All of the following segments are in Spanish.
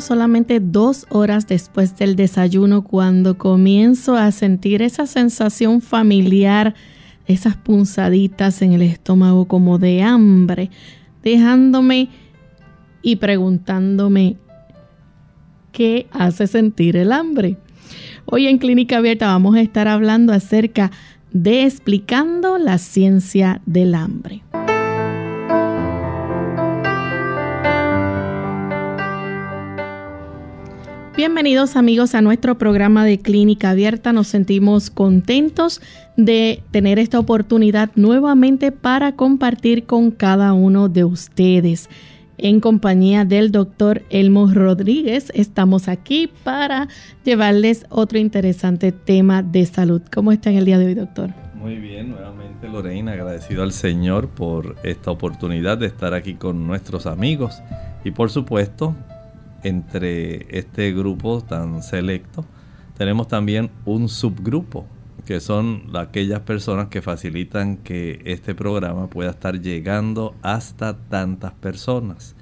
Solamente dos horas después del desayuno cuando comienzo a sentir esa sensación familiar, esas punzaditas en el estómago como de hambre, dejándome y preguntándome qué hace sentir el hambre. Hoy en Clínica Abierta vamos a estar hablando acerca de explicando la ciencia del hambre. Bienvenidos amigos a nuestro programa de Clínica Abierta. Nos sentimos contentos de tener esta oportunidad nuevamente para compartir con cada uno de ustedes. En compañía del doctor Elmo Rodríguez, estamos aquí para llevarles otro interesante tema de salud. ¿Cómo está en el día de hoy, doctor? Muy bien, nuevamente Lorena, agradecido al Señor por esta oportunidad de estar aquí con nuestros amigos y por supuesto entre este grupo tan selecto, tenemos también un subgrupo, que son aquellas personas que facilitan que este programa pueda estar llegando hasta tantas personas.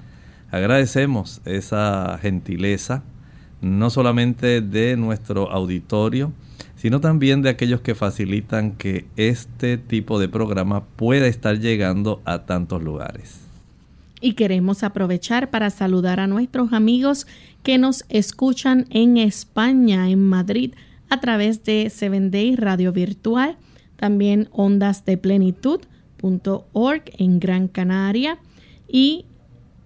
Agradecemos esa gentileza, no solamente de nuestro auditorio, sino también de aquellos que facilitan que este tipo de programa pueda estar llegando a tantos lugares. Y queremos aprovechar para saludar a nuestros amigos que nos escuchan en España, en Madrid, a través de Seven Day Radio Virtual, también ondas de plenitud.org en Gran Canaria y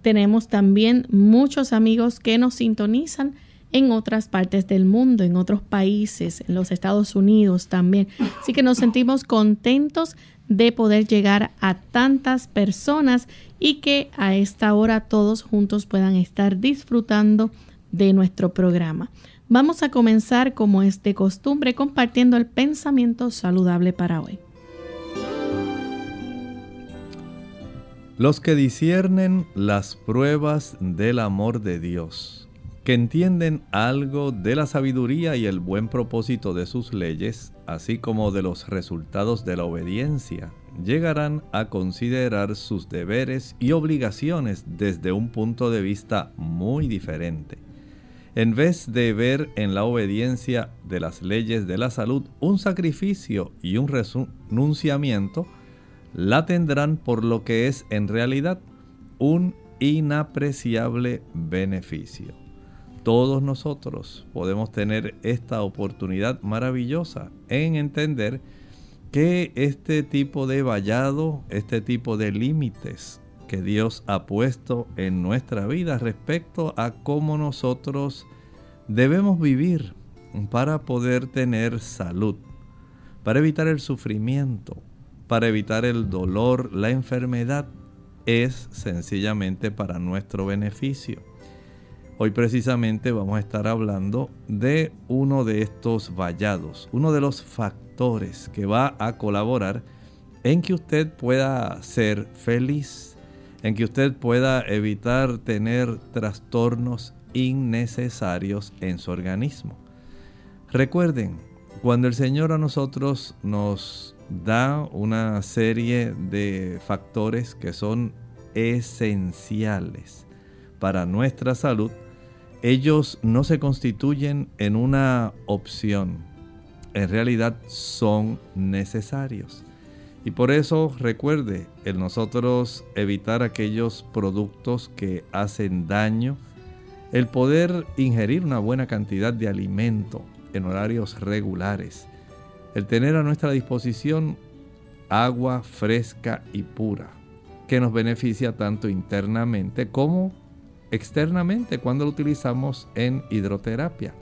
tenemos también muchos amigos que nos sintonizan en otras partes del mundo, en otros países, en los Estados Unidos también. Así que nos sentimos contentos de poder llegar a tantas personas y que a esta hora todos juntos puedan estar disfrutando de nuestro programa. Vamos a comenzar como es de costumbre compartiendo el pensamiento saludable para hoy. Los que disciernen las pruebas del amor de Dios, que entienden algo de la sabiduría y el buen propósito de sus leyes, así como de los resultados de la obediencia, llegarán a considerar sus deberes y obligaciones desde un punto de vista muy diferente. En vez de ver en la obediencia de las leyes de la salud un sacrificio y un renunciamiento, la tendrán por lo que es en realidad un inapreciable beneficio. Todos nosotros podemos tener esta oportunidad maravillosa en entender que este tipo de vallado, este tipo de límites que Dios ha puesto en nuestra vida respecto a cómo nosotros debemos vivir para poder tener salud, para evitar el sufrimiento, para evitar el dolor, la enfermedad, es sencillamente para nuestro beneficio. Hoy precisamente vamos a estar hablando de uno de estos vallados, uno de los factores que va a colaborar en que usted pueda ser feliz, en que usted pueda evitar tener trastornos innecesarios en su organismo. Recuerden, cuando el Señor a nosotros nos da una serie de factores que son esenciales para nuestra salud, ellos no se constituyen en una opción, en realidad son necesarios. Y por eso recuerde el nosotros evitar aquellos productos que hacen daño, el poder ingerir una buena cantidad de alimento en horarios regulares, el tener a nuestra disposición agua fresca y pura, que nos beneficia tanto internamente como externamente cuando lo utilizamos en hidroterapia.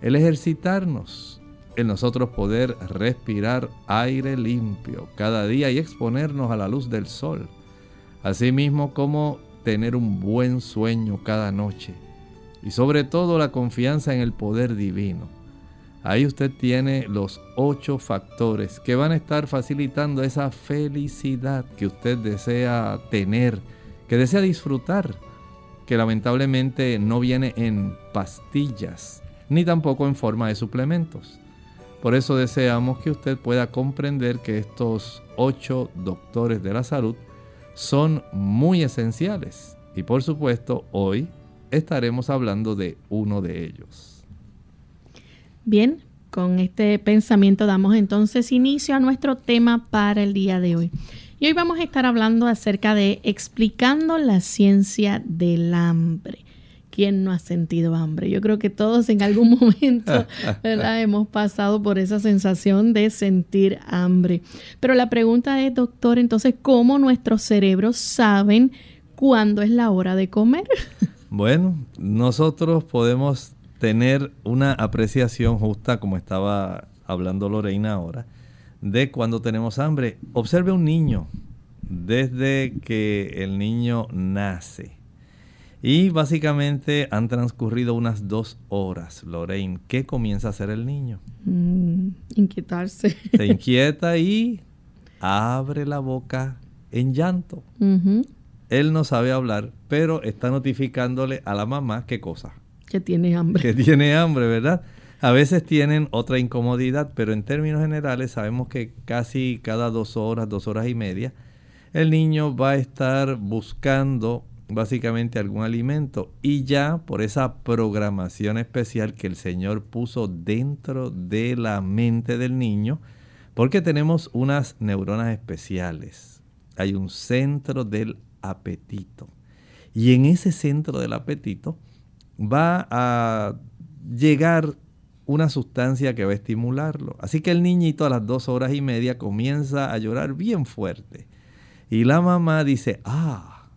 el ejercitarnos, el nosotros poder respirar aire limpio cada día y exponernos a la luz del sol. Asimismo como tener un buen sueño cada noche. Y sobre todo la confianza en el poder divino. Ahí usted tiene los ocho factores que van a estar facilitando esa felicidad que usted desea tener, que desea disfrutar, que lamentablemente no viene en pastillas, ni tampoco en forma de suplementos. Por eso deseamos que usted pueda comprender que estos ocho doctores de la salud son muy esenciales. Y por supuesto, hoy estaremos hablando de uno de ellos. Bien, con este pensamiento damos entonces inicio a nuestro tema para el día de hoy. Y hoy vamos a estar hablando acerca de explicando la ciencia del hambre. ¿Quién no ha sentido hambre? Yo creo que todos en algún momento hemos pasado por esa sensación de sentir hambre. Pero la pregunta es, doctor, entonces, ¿cómo nuestros cerebros saben cuándo es la hora de comer? Bueno, nosotros podemos tener una apreciación justa, como estaba hablando Lorena ahora, de cuando tenemos hambre. Observe un niño desde que el niño nace. Y básicamente han transcurrido unas dos horas, Lorraine. ¿Qué comienza a hacer el niño? Mm, inquietarse. Se inquieta y abre la boca en llanto. Él no sabe hablar, pero está notificándole a la mamá qué cosa que tiene hambre. Que tiene hambre, ¿verdad? A veces tienen otra incomodidad, pero en términos generales sabemos que casi cada dos horas, dos horas y media, el niño va a estar buscando básicamente algún alimento y ya por esa programación especial que el Señor puso dentro de la mente del niño, porque tenemos unas neuronas especiales. Hay un centro del apetito. Y en ese centro del apetito va a llegar una sustancia que va a estimularlo. Así que el niñito a las dos horas y media comienza a llorar bien fuerte. Y la mamá dice, ah,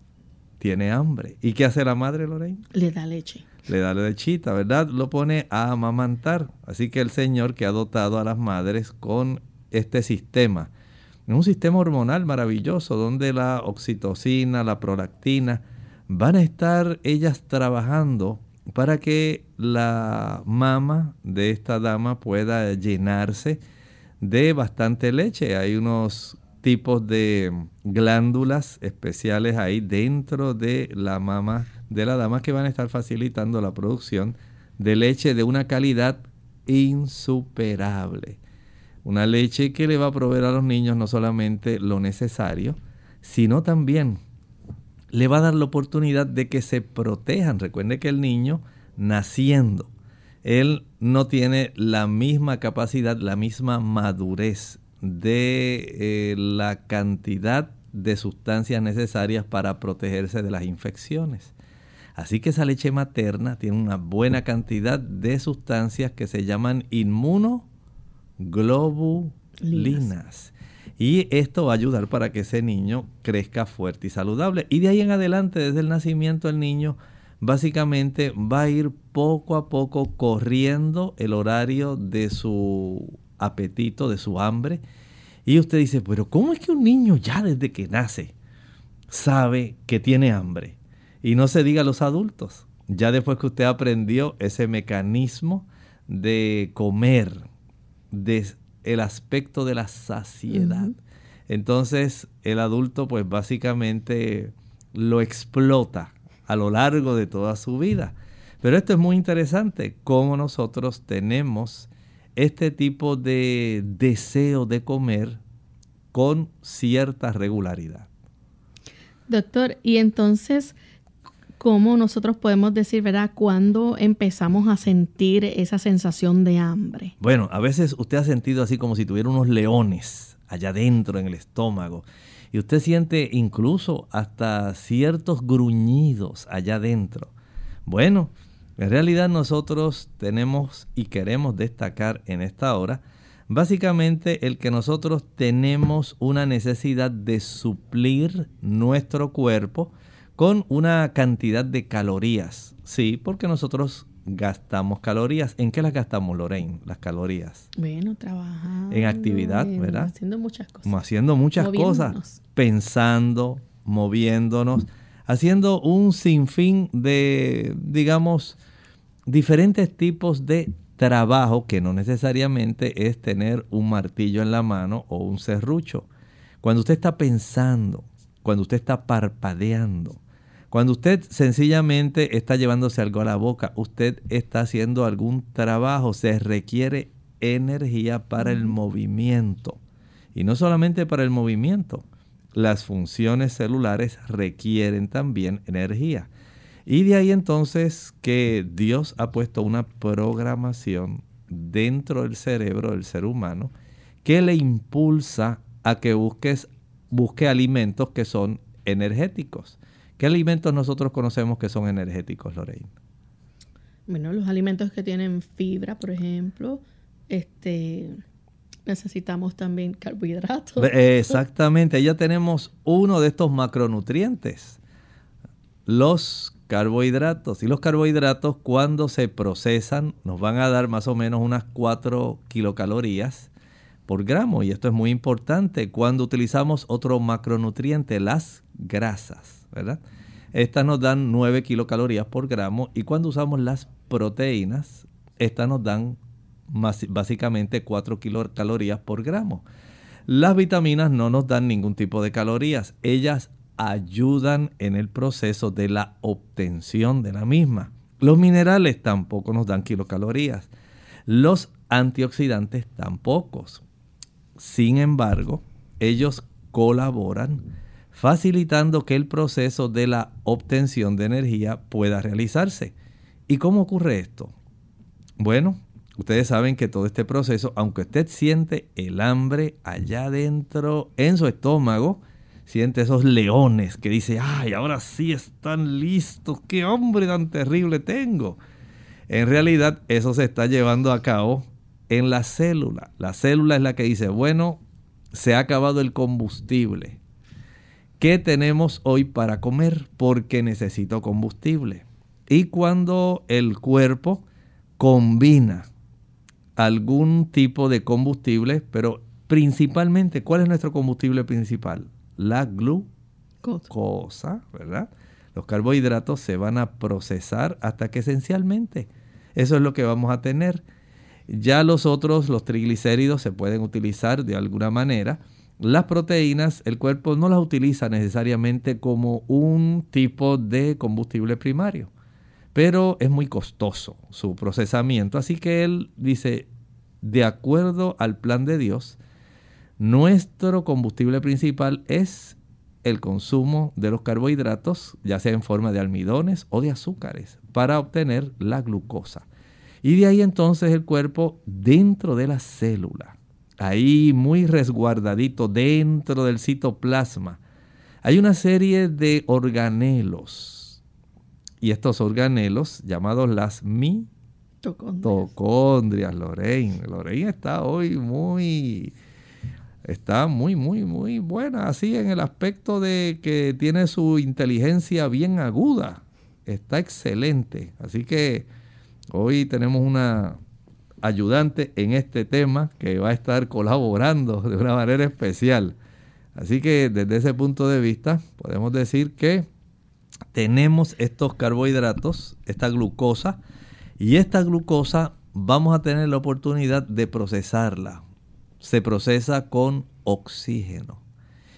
tiene hambre. ¿Y qué hace la madre, Lorraine? Le da leche. Le da lechita, ¿verdad? Lo pone a amamantar. Así que el Señor que ha dotado a las madres con este sistema, un sistema hormonal maravilloso donde la oxitocina, la prolactina, van a estar ellas trabajando para que la mama de esta dama pueda llenarse de bastante leche. Hay unos tipos de glándulas especiales ahí dentro de la mama de la dama que van a estar facilitando la producción de leche de una calidad insuperable. Una leche que le va a proveer a los niños no solamente lo necesario, sino también le va a dar la oportunidad de que se protejan. Recuerde que el niño naciendo, él no tiene la misma capacidad, la misma madurez de eh, la cantidad de sustancias necesarias para protegerse de las infecciones. Así que esa leche materna tiene una buena cantidad de sustancias que se llaman inmunoglobulinas. Y esto va a ayudar para que ese niño crezca fuerte y saludable. Y de ahí en adelante, desde el nacimiento, el niño básicamente va a ir poco a poco corriendo el horario de su apetito, de su hambre. Y usted dice, pero ¿cómo es que un niño ya desde que nace sabe que tiene hambre? Y no se diga a los adultos. Ya después que usted aprendió ese mecanismo de comer, de el aspecto de la saciedad. Entonces el adulto pues básicamente lo explota a lo largo de toda su vida. Pero esto es muy interesante, cómo nosotros tenemos este tipo de deseo de comer con cierta regularidad. Doctor, y entonces, ¿cómo nosotros podemos decir, verdad, cuándo empezamos a sentir esa sensación de hambre? Bueno, a veces usted ha sentido así como si tuviera unos leones allá adentro en el estómago. Y usted siente incluso hasta ciertos gruñidos allá adentro. Bueno, en realidad nosotros tenemos y queremos destacar en esta hora básicamente el que nosotros tenemos una necesidad de suplir nuestro cuerpo con una cantidad de calorías. Sí, porque nosotros gastamos calorías. ¿En qué las gastamos, Lorraine? Las calorías. Bueno, trabajando. En actividad, ¿verdad? Haciendo muchas cosas. Haciendo muchas cosas. Pensando, moviéndonos, haciendo un sinfín de, digamos, diferentes tipos de trabajo que no necesariamente es tener un martillo en la mano o un serrucho. Cuando usted está pensando, cuando usted está parpadeando, cuando usted sencillamente está llevándose algo a la boca, usted está haciendo algún trabajo, se requiere energía para el movimiento. Y no solamente para el movimiento, las funciones celulares requieren también energía. Y de ahí entonces que Dios ha puesto una programación dentro del cerebro del ser humano que le impulsa a que busques, busque alimentos que son energéticos. ¿Qué alimentos nosotros conocemos que son energéticos, Lorraine? Bueno, los alimentos que tienen fibra, por ejemplo, este, necesitamos también carbohidratos. Exactamente, ya tenemos uno de estos macronutrientes, los carbohidratos. Y los carbohidratos cuando se procesan nos van a dar más o menos unas 4 kilocalorías por gramo. Y esto es muy importante cuando utilizamos otro macronutriente, las grasas. Estas nos dan 9 kilocalorías por gramo y cuando usamos las proteínas, estas nos dan básicamente 4 kilocalorías por gramo. Las vitaminas no nos dan ningún tipo de calorías, ellas ayudan en el proceso de la obtención de la misma. Los minerales tampoco nos dan kilocalorías. Los antioxidantes tampoco. Sin embargo, ellos colaboran facilitando que el proceso de la obtención de energía pueda realizarse. ¿Y cómo ocurre esto? Bueno, ustedes saben que todo este proceso, aunque usted siente el hambre allá adentro en su estómago, siente esos leones que dice, ay, ahora sí están listos, qué hambre tan terrible tengo. En realidad eso se está llevando a cabo en la célula. La célula es la que dice, bueno, se ha acabado el combustible ¿Qué tenemos hoy para comer? Porque necesito combustible. Y cuando el cuerpo combina algún tipo de combustible, pero principalmente, ¿cuál es nuestro combustible principal? La glucosa, ¿verdad? Los carbohidratos se van a procesar hasta que esencialmente eso es lo que vamos a tener. Ya los otros, los triglicéridos, se pueden utilizar de alguna manera las proteínas, el cuerpo no las utiliza necesariamente como un tipo de combustible primario, pero es muy costoso su procesamiento. Así que él dice, de acuerdo al plan de Dios, nuestro combustible principal es el consumo de los carbohidratos, ya sea en forma de almidones o de azúcares, para obtener la glucosa. Y de ahí entonces el cuerpo dentro de la célula ahí muy resguardadito dentro del citoplasma, hay una serie de organelos. Y estos organelos, llamados las mitocondrias, Lorraine. Lorraine está hoy muy, está muy, muy, muy buena, así en el aspecto de que tiene su inteligencia bien aguda. Está excelente. Así que hoy tenemos una ayudante en este tema que va a estar colaborando de una manera especial. Así que desde ese punto de vista podemos decir que tenemos estos carbohidratos, esta glucosa, y esta glucosa vamos a tener la oportunidad de procesarla. Se procesa con oxígeno.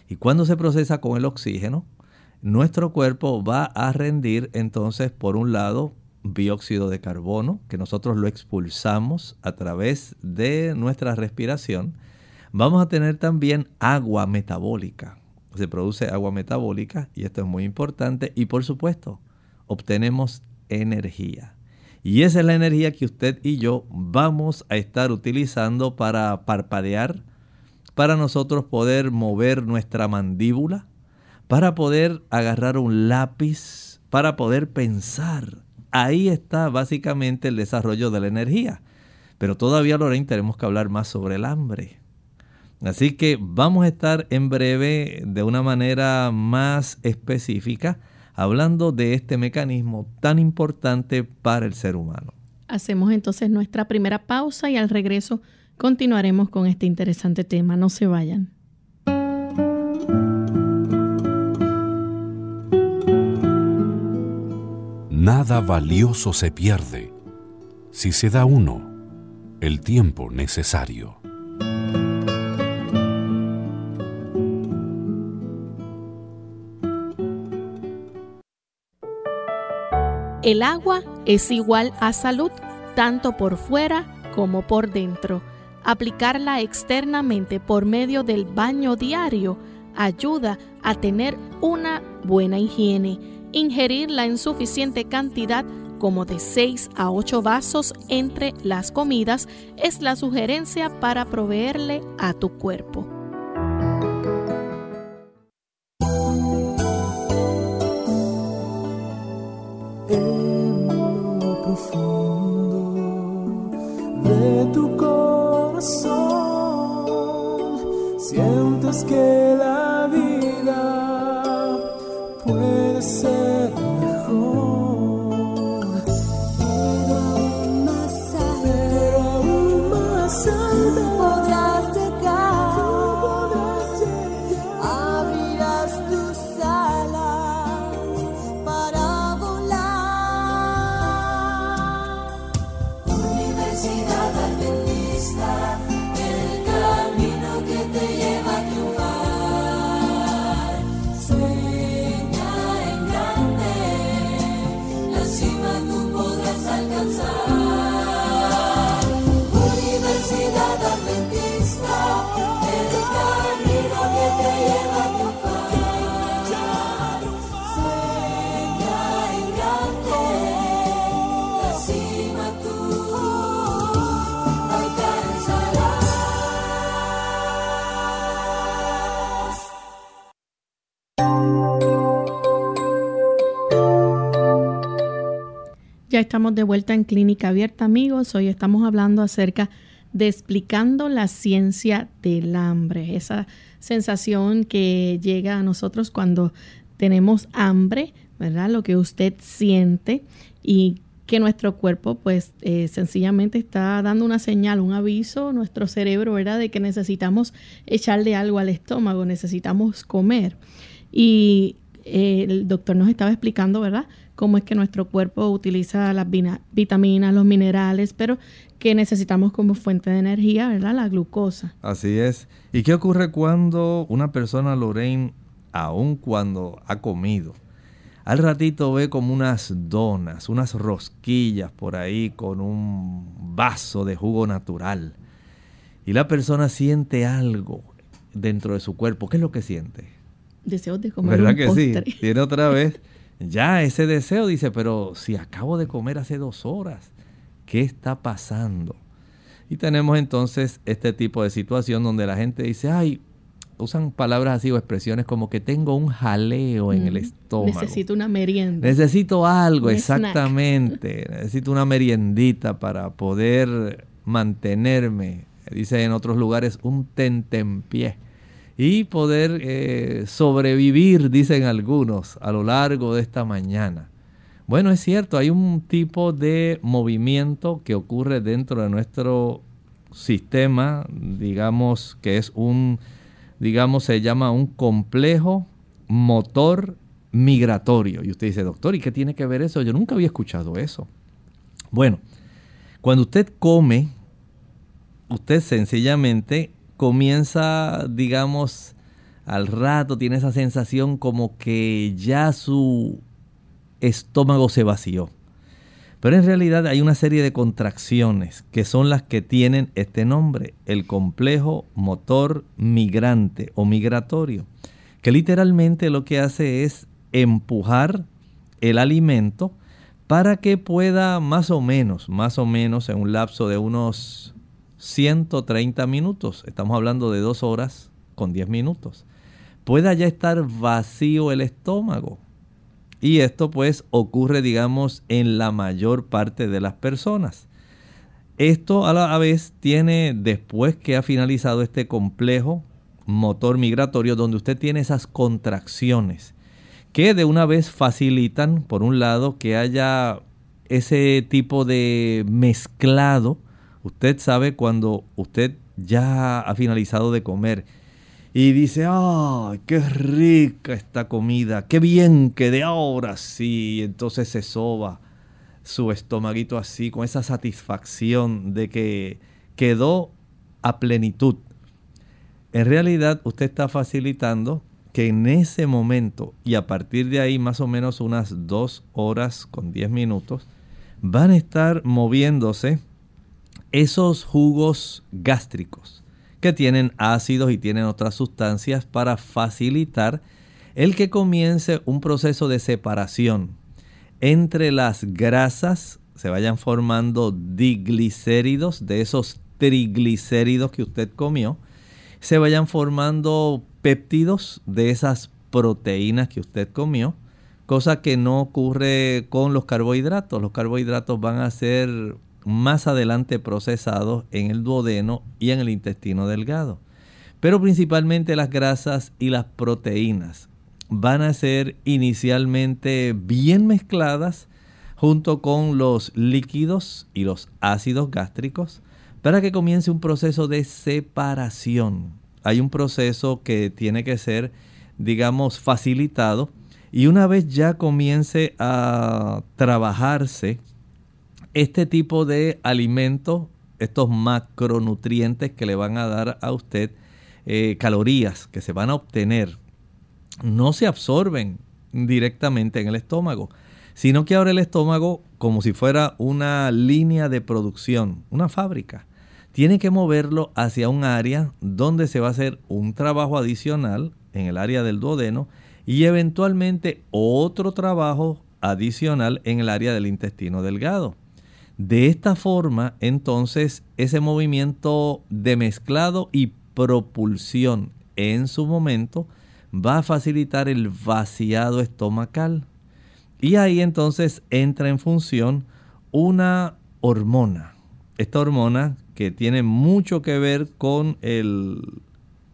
Y cuando se procesa con el oxígeno, nuestro cuerpo va a rendir entonces, por un lado, dióxido de carbono, que nosotros lo expulsamos a través de nuestra respiración, vamos a tener también agua metabólica. Se produce agua metabólica y esto es muy importante. Y por supuesto, obtenemos energía. Y esa es la energía que usted y yo vamos a estar utilizando para parpadear, para nosotros poder mover nuestra mandíbula, para poder agarrar un lápiz, para poder pensar Ahí está básicamente el desarrollo de la energía. Pero todavía, Lorraine, tenemos que hablar más sobre el hambre. Así que vamos a estar en breve, de una manera más específica, hablando de este mecanismo tan importante para el ser humano. Hacemos entonces nuestra primera pausa y al regreso continuaremos con este interesante tema. No se vayan. Nada valioso se pierde si se da uno el tiempo necesario. El agua es igual a salud, tanto por fuera como por dentro. Aplicarla externamente por medio del baño diario ayuda a tener una buena higiene. Ingerirla en suficiente cantidad como de 6 a 8 vasos entre las comidas es la sugerencia para proveerle a tu cuerpo. que estamos de vuelta en Clínica Abierta, amigos. Hoy estamos hablando acerca de explicando la ciencia del hambre, esa sensación que llega a nosotros cuando tenemos hambre, ¿verdad? Lo que usted siente y que nuestro cuerpo pues eh, sencillamente está dando una señal, un aviso, nuestro cerebro, ¿verdad? De que necesitamos echarle algo al estómago, necesitamos comer. Y eh, el doctor nos estaba explicando, ¿verdad? Cómo es que nuestro cuerpo utiliza las vitaminas, los minerales, pero que necesitamos como fuente de energía, ¿verdad? La glucosa. Así es. ¿Y qué ocurre cuando una persona, Lorraine, aun cuando ha comido, al ratito ve como unas donas, unas rosquillas por ahí con un vaso de jugo natural? Y la persona siente algo dentro de su cuerpo. ¿Qué es lo que siente? Deseos de comer ¿Verdad que sí? Tiene otra vez ya ese deseo dice, pero si acabo de comer hace dos horas, ¿qué está pasando? Y tenemos entonces este tipo de situación donde la gente dice, ay, usan palabras así o expresiones como que tengo un jaleo en el estómago. Necesito una merienda. Necesito algo, exactamente. Necesito una meriendita para poder mantenerme. Dice en otros lugares un tentempié y poder eh, sobrevivir, dicen algunos, a lo largo de esta mañana. Bueno, es cierto, hay un tipo de movimiento que ocurre dentro de nuestro sistema, digamos que es un, digamos, se llama un complejo motor migratorio. Y usted dice, doctor, ¿y qué tiene que ver eso? Yo nunca había escuchado eso. Bueno, cuando usted come, usted sencillamente comienza, digamos, al rato tiene esa sensación como que ya su estómago se vació. Pero en realidad hay una serie de contracciones que son las que tienen este nombre, el complejo motor migrante o migratorio, que literalmente lo que hace es empujar el alimento para que pueda más o menos, más o menos en un lapso de unos 130 minutos. Estamos hablando de dos horas con 10 minutos. Pueda ya estar vacío el estómago. Y esto pues ocurre, digamos, en la mayor parte de las personas. Esto a la vez tiene, después que ha finalizado este complejo motor migratorio, donde usted tiene esas contracciones que de una vez facilitan, por un lado, que haya ese tipo de mezclado. Usted sabe cuando usted ya ha finalizado de comer y dice, ¡ay, qué rica esta comida! ¡Qué bien que de ahora sí! Entonces se soba su estomaguito así, con esa satisfacción de que quedó a plenitud. En realidad usted está facilitando que en ese momento y a partir de ahí más o menos unas dos horas con diez minutos van a estar moviéndose esos jugos gástricos que tienen ácidos y tienen otras sustancias para facilitar el que comience un proceso de separación entre las grasas, se vayan formando diglicéridos de esos triglicéridos que usted comió, se vayan formando péptidos de esas proteínas que usted comió, cosa que no ocurre con los carbohidratos. Los carbohidratos van a ser más adelante procesados en el duodeno y en el intestino delgado. Pero principalmente las grasas y las proteínas van a ser inicialmente bien mezcladas junto con los líquidos y los ácidos gástricos para que comience un proceso de separación hay un proceso que tiene que ser, digamos, facilitado. Y una vez ya comience a trabajarse este tipo de alimentos, estos macronutrientes que le van a dar a usted, eh, calorías que se van a obtener, no se absorben directamente en el estómago, sino que ahora el estómago, como si fuera una línea de producción, una fábrica, tiene que moverlo hacia un área donde se va a hacer un trabajo adicional en el área del duodeno y eventualmente otro trabajo adicional en el área del intestino delgado. De esta forma, entonces, ese movimiento de mezclado y propulsión en su momento va a facilitar el vaciado estomacal. Y ahí entonces entra en función una hormona. Esta hormona que tiene mucho que ver con el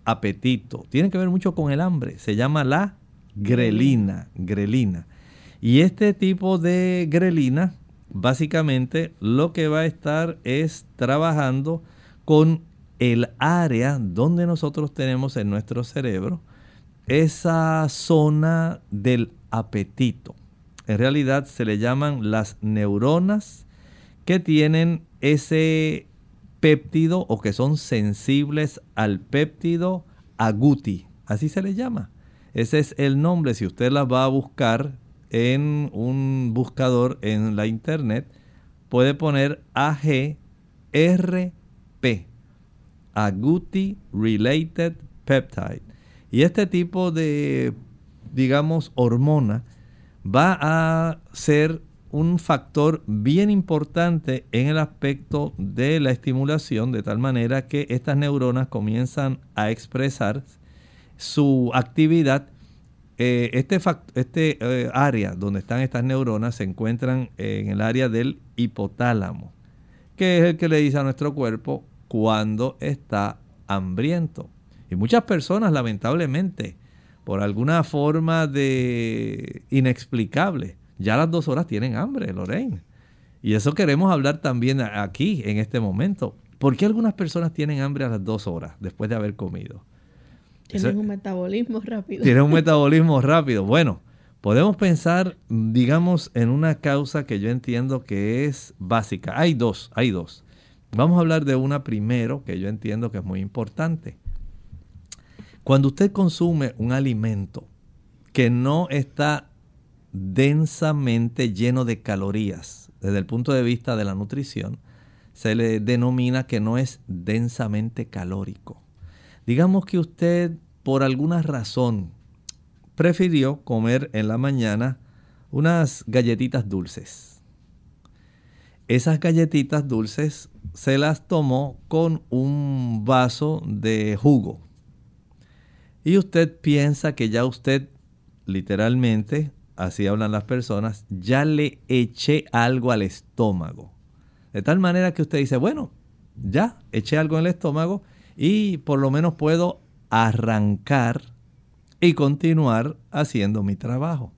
apetito, tiene que ver mucho con el hambre. Se llama la grelina, grelina. Y este tipo de grelina, básicamente lo que va a estar es trabajando con el área donde nosotros tenemos en nuestro cerebro esa zona del apetito. En realidad se le llaman las neuronas que tienen ese péptido o que son sensibles al péptido agouti, así se le llama. Ese es el nombre, si usted la va a buscar en un buscador en la internet, puede poner AGRP, Agouti Related Peptide. Y este tipo de, digamos, hormona va a ser un factor bien importante en el aspecto de la estimulación, de tal manera que estas neuronas comienzan a expresar su actividad. Eh, este este eh, área donde están estas neuronas se encuentran en el área del hipotálamo, que es el que le dice a nuestro cuerpo cuando está hambriento. Y muchas personas, lamentablemente, por alguna forma de inexplicable, ya a las dos horas tienen hambre, Lorraine. Y eso queremos hablar también aquí, en este momento. ¿Por qué algunas personas tienen hambre a las dos horas después de haber comido? Tienen un metabolismo rápido. Tienen un metabolismo rápido. Bueno, podemos pensar, digamos, en una causa que yo entiendo que es básica. Hay dos, hay dos. Vamos a hablar de una primero que yo entiendo que es muy importante. Cuando usted consume un alimento que no está densamente lleno de calorías. Desde el punto de vista de la nutrición, se le denomina que no es densamente calórico. Digamos que usted por alguna razón prefirió comer en la mañana unas galletitas dulces. Esas galletitas dulces se las tomó con un vaso de jugo. Y usted piensa que ya usted literalmente así hablan las personas, ya le eché algo al estómago. De tal manera que usted dice, bueno, ya eché algo en el estómago y por lo menos puedo arrancar y continuar haciendo mi trabajo.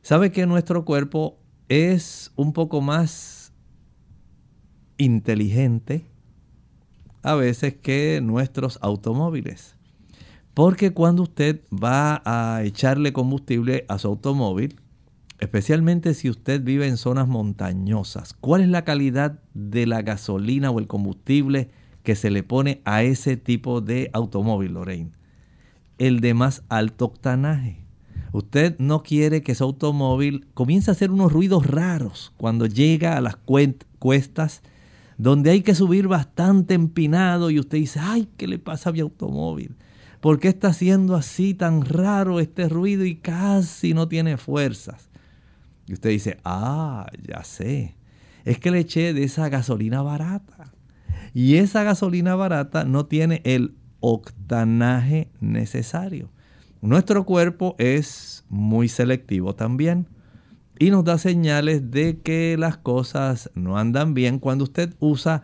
¿Sabe que nuestro cuerpo es un poco más inteligente a veces que nuestros automóviles? Porque cuando usted va a echarle combustible a su automóvil, especialmente si usted vive en zonas montañosas, ¿cuál es la calidad de la gasolina o el combustible que se le pone a ese tipo de automóvil, Lorraine? El de más alto octanaje. Usted no quiere que su automóvil comience a hacer unos ruidos raros cuando llega a las cuestas donde hay que subir bastante empinado y usted dice, ay, ¿qué le pasa a mi automóvil? ¿Por qué está haciendo así tan raro este ruido y casi no tiene fuerzas? Y usted dice, ah, ya sé. Es que le eché de esa gasolina barata. Y esa gasolina barata no tiene el octanaje necesario. Nuestro cuerpo es muy selectivo también y nos da señales de que las cosas no andan bien cuando usted usa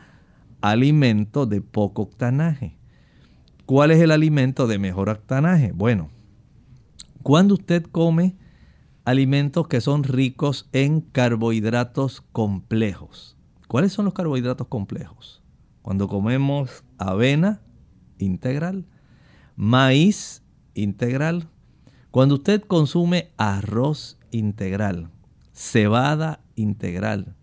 alimento de poco octanaje. ¿Cuál es el alimento de mejor octanaje? Bueno, cuando usted come alimentos que son ricos en carbohidratos complejos. ¿Cuáles son los carbohidratos complejos? Cuando comemos avena integral, maíz integral, cuando usted consume arroz integral, cebada integral,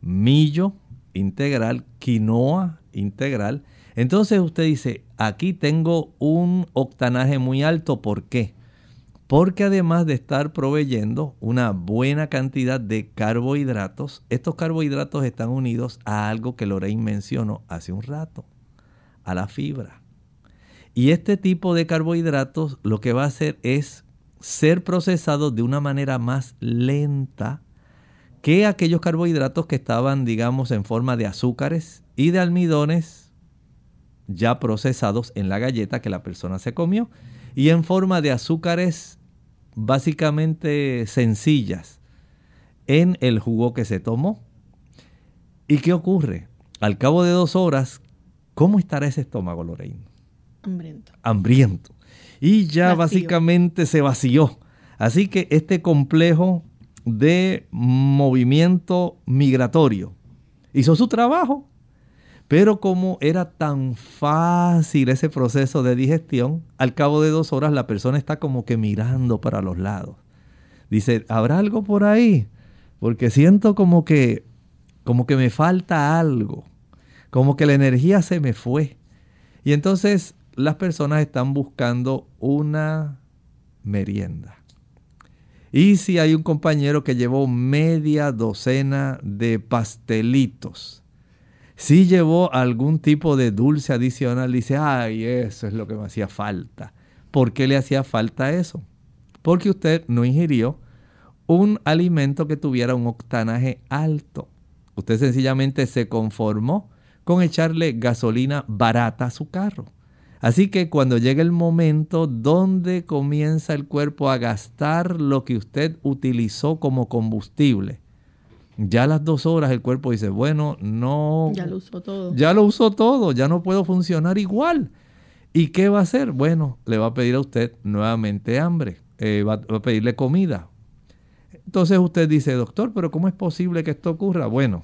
millo integral, quinoa integral, entonces usted dice, aquí tengo un octanaje muy alto. ¿Por qué? Porque además de estar proveyendo una buena cantidad de carbohidratos, estos carbohidratos están unidos a algo que Lorraine mencionó hace un rato, a la fibra. Y este tipo de carbohidratos lo que va a hacer es ser procesados de una manera más lenta que aquellos carbohidratos que estaban, digamos, en forma de azúcares y de almidones ya procesados en la galleta que la persona se comió y en forma de azúcares básicamente sencillas en el jugo que se tomó. ¿Y qué ocurre? Al cabo de dos horas, ¿cómo estará ese estómago, Lorraine? Hambriento. Hambriento. Y ya básicamente se vació. Así que este complejo de movimiento migratorio hizo su trajo pero como era tan fácil ese proceso de digestión, al cabo de dos horas la persona está como que mirando para los lados. Dice, ¿habrá algo por ahí? Porque siento como que, como que me falta algo, como que la energía se me fue. Y entonces las personas están buscando una merienda. Y si hay un compañero que llevó media docena de pastelitos, si llevó algún tipo de dulce adicional, dice, ay, eso es lo que me hacía falta. ¿Por qué le hacía falta eso? Porque usted no ingirió un alimento que tuviera un octanaje alto. Usted sencillamente se conformó con echarle gasolina barata a su carro. Así que cuando llega el momento donde comienza el cuerpo a gastar lo que usted utilizó como combustible, ya a las dos horas el cuerpo dice, bueno, no... Ya lo usó todo. Ya lo usó todo, ya no puedo funcionar igual. ¿Y qué va a hacer? Bueno, le va a pedir a usted nuevamente hambre, eh, va, va a pedirle comida. Entonces usted dice, doctor, pero ¿cómo es posible que esto ocurra? Bueno,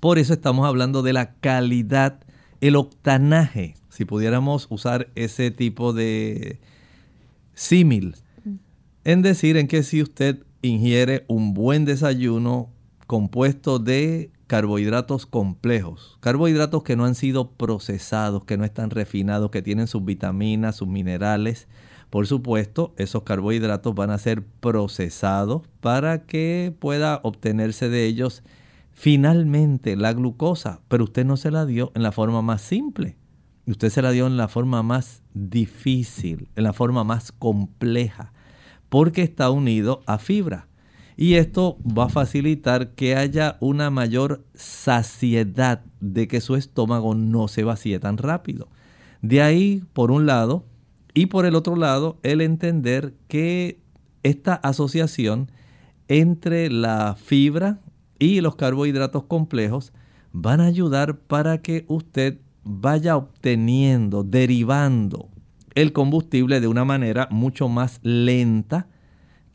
por eso estamos hablando de la calidad, el octanaje, si pudiéramos usar ese tipo de símil, mm. en decir en que si usted ingiere un buen desayuno compuesto de carbohidratos complejos, carbohidratos que no han sido procesados, que no están refinados, que tienen sus vitaminas, sus minerales. Por supuesto, esos carbohidratos van a ser procesados para que pueda obtenerse de ellos finalmente la glucosa, pero usted no se la dio en la forma más simple. Usted se la dio en la forma más difícil, en la forma más compleja, porque está unido a fibra. Y esto va a facilitar que haya una mayor saciedad de que su estómago no se vacíe tan rápido. De ahí, por un lado, y por el otro lado, el entender que esta asociación entre la fibra y los carbohidratos complejos van a ayudar para que usted vaya obteniendo, derivando el combustible de una manera mucho más lenta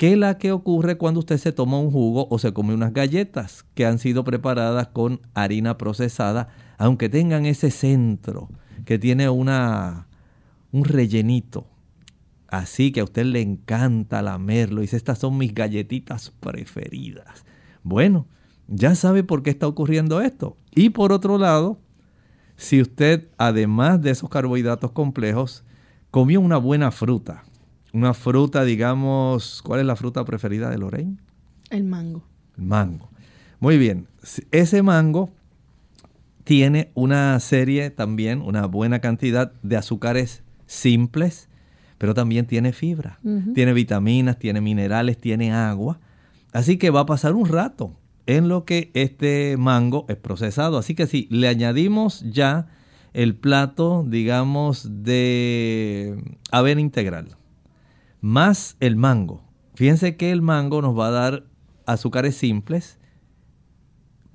que la que ocurre cuando usted se toma un jugo o se come unas galletas que han sido preparadas con harina procesada, aunque tengan ese centro que tiene una, un rellenito. Así que a usted le encanta lamerlo. Y dice, estas son mis galletitas preferidas. Bueno, ya sabe por qué está ocurriendo esto. Y por otro lado, si usted, además de esos carbohidratos complejos, comió una buena fruta, una fruta, digamos, ¿cuál es la fruta preferida de Lorraine? El mango. El mango. Muy bien, ese mango tiene una serie también, una buena cantidad de azúcares simples, pero también tiene fibra, tiene vitaminas, tiene minerales, tiene agua. Así que va a pasar un rato en lo que este mango es procesado. Así que si le añadimos ya el plato, digamos, de avena integral, más el mango. Fíjense que el mango nos va a dar azúcares simples,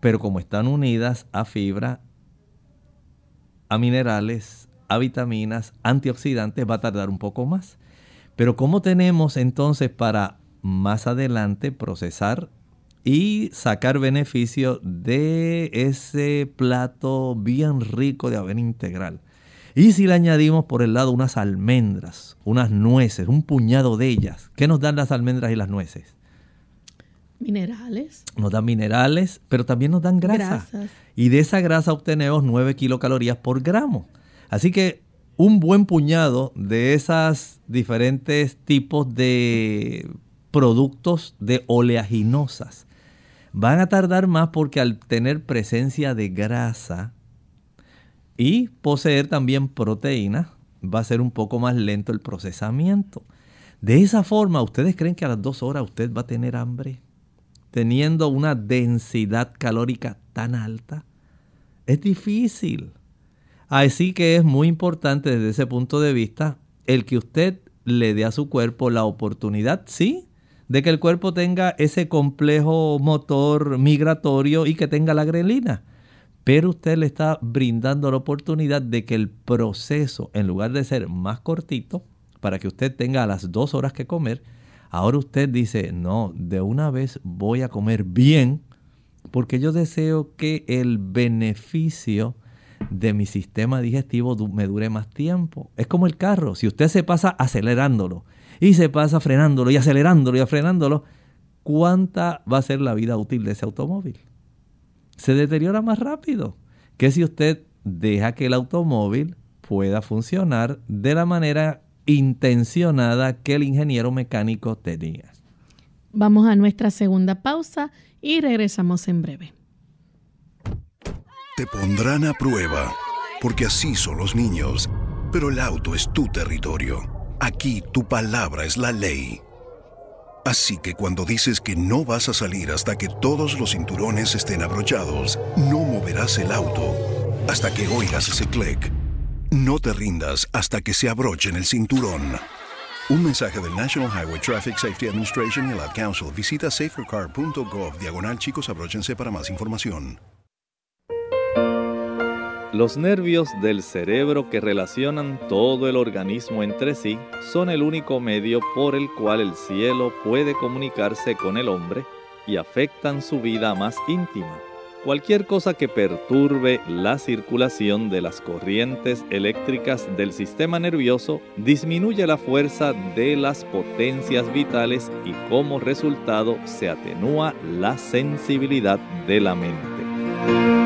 pero como están unidas a fibra, a minerales, a vitaminas, antioxidantes, va a tardar un poco más. Pero ¿cómo tenemos entonces para más adelante procesar y sacar beneficio de ese plato bien rico de avena integral? Y si le añadimos por el lado unas almendras, unas nueces, un puñado de ellas, ¿qué nos dan las almendras y las nueces? Minerales. Nos dan minerales, pero también nos dan grasa. Y de esa grasa obtenemos 9 kilocalorías por gramo. Así que un buen puñado de esas diferentes tipos de productos de oleaginosas van a tardar más porque al tener presencia de grasa, y poseer también proteína, va a ser un poco más lento el procesamiento. De esa forma, ¿ustedes creen que a las dos horas usted va a tener hambre? Teniendo una densidad calórica tan alta. Es difícil. Así que es muy importante desde ese punto de vista el que usted le dé a su cuerpo la oportunidad, sí, de que el cuerpo tenga ese complejo motor migratorio y que tenga la grelina pero usted le está brindando la oportunidad de que el proceso, en lugar de ser más cortito, para que usted tenga las dos horas que comer, ahora usted dice, no, de una vez voy a comer bien, porque yo deseo que el beneficio de mi sistema digestivo me dure más tiempo. Es como el carro, si usted se pasa acelerándolo y se pasa frenándolo y acelerándolo y frenándolo, ¿cuánta va a ser la vida útil de ese automóvil? Se deteriora más rápido que si usted deja que el automóvil pueda funcionar de la manera intencionada que el ingeniero mecánico tenía. Vamos a nuestra segunda pausa y regresamos en breve. Te pondrán a prueba, porque así son los niños, pero el auto es tu territorio. Aquí tu palabra es la ley. Así que cuando dices que no vas a salir hasta que todos los cinturones estén abrochados, no moverás el auto hasta que oigas ese clic. No te rindas hasta que se abrochen el cinturón. Un mensaje del National Highway Traffic Safety Administration y el Council. Visita safercar.gov diagonal chicos abróchense para más información. Los nervios del cerebro que relacionan todo el organismo entre sí son el único medio por el cual el cielo puede comunicarse con el hombre y afectan su vida más íntima. Cualquier cosa que perturbe la circulación de las corrientes eléctricas del sistema nervioso disminuye la fuerza de las potencias vitales y como resultado se atenúa la sensibilidad de la mente.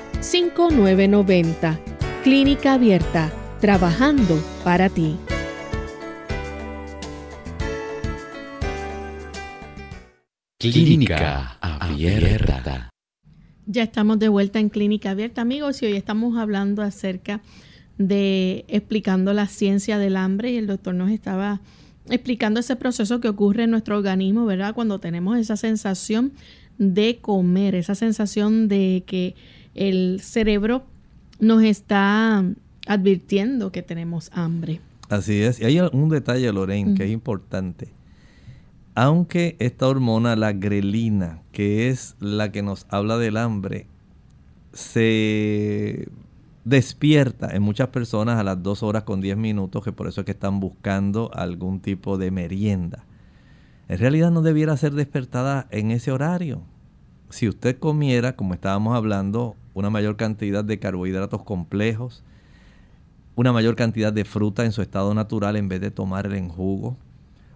5990. Clínica Abierta, trabajando para ti. Clínica Abierta. Ya estamos de vuelta en Clínica Abierta, amigos, y hoy estamos hablando acerca de explicando la ciencia del hambre y el doctor nos estaba explicando ese proceso que ocurre en nuestro organismo, ¿verdad? Cuando tenemos esa sensación de comer, esa sensación de que el cerebro nos está advirtiendo que tenemos hambre. Así es. Y hay un detalle, Lorraine, que es importante. Aunque esta hormona, la grelina, que es la que nos habla del hambre, se despierta en muchas personas a las 2 horas con 10 minutos, que por eso es que están buscando algún tipo de merienda. En realidad no debiera ser despertada en ese horario. Si usted comiera, como estábamos hablando, una mayor cantidad de carbohidratos complejos, una mayor cantidad de fruta en su estado natural en vez de tomarla en jugo,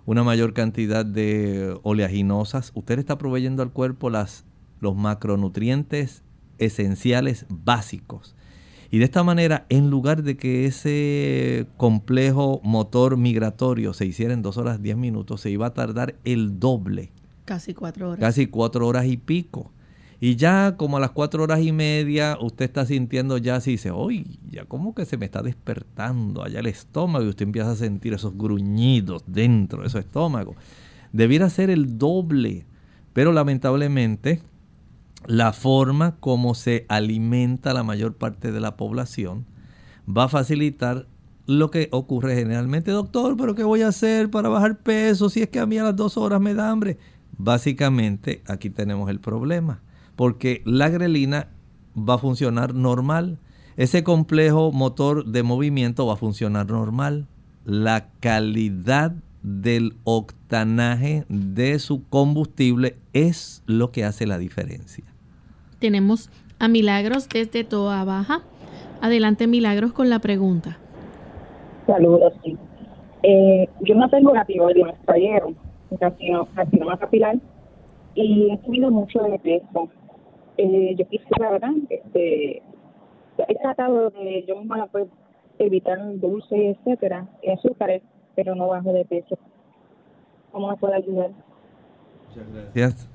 una mayor cantidad de oleaginosas, usted está proveyendo al cuerpo las, los macronutrientes esenciales básicos y de esta manera, en lugar de que ese complejo motor migratorio se hiciera en dos horas diez minutos, se iba a tardar el doble. Casi cuatro horas. Casi cuatro horas y pico. Y ya como a las cuatro horas y media usted está sintiendo ya así, dice, uy, ya como que se me está despertando allá el estómago y usted empieza a sentir esos gruñidos dentro de su estómago. Debiera ser el doble, pero lamentablemente la forma como se alimenta la mayor parte de la población va a facilitar lo que ocurre generalmente. Doctor, pero ¿qué voy a hacer para bajar peso si es que a mí a las dos horas me da hambre? Básicamente aquí tenemos el problema, porque la grelina va a funcionar normal. Ese complejo motor de movimiento va a funcionar normal. La calidad del octanaje de su combustible es lo que hace la diferencia tenemos a Milagros desde Toa Baja. Adelante, Milagros, con la pregunta. Saludos, sí. Eh, yo no tengo la tiroides, me extrayeron, carcinoma capilar, y he subido mucho de peso. Eh, yo quisiera, ¿verdad? Este, he tratado de yo misma pues, evitar dulce, etcétera, y azúcares, pero no bajo de peso. ¿Cómo me puede ayudar? Muchas gracias.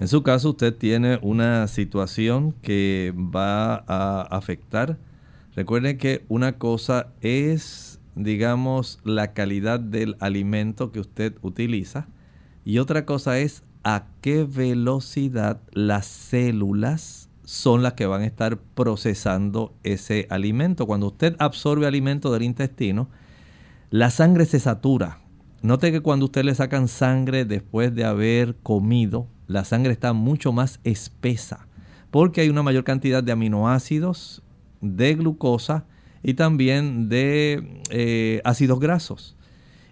En su caso, usted tiene una situación que va a afectar. Recuerden que una cosa es, digamos, la calidad del alimento que usted utiliza y otra cosa es a qué velocidad las células son las que van a estar procesando ese alimento. Cuando usted absorbe alimento del intestino, la sangre se satura. Note que cuando usted le sacan sangre después de haber comido, la sangre está mucho más espesa porque hay una mayor cantidad de aminoácidos, de glucosa y también de eh, ácidos grasos.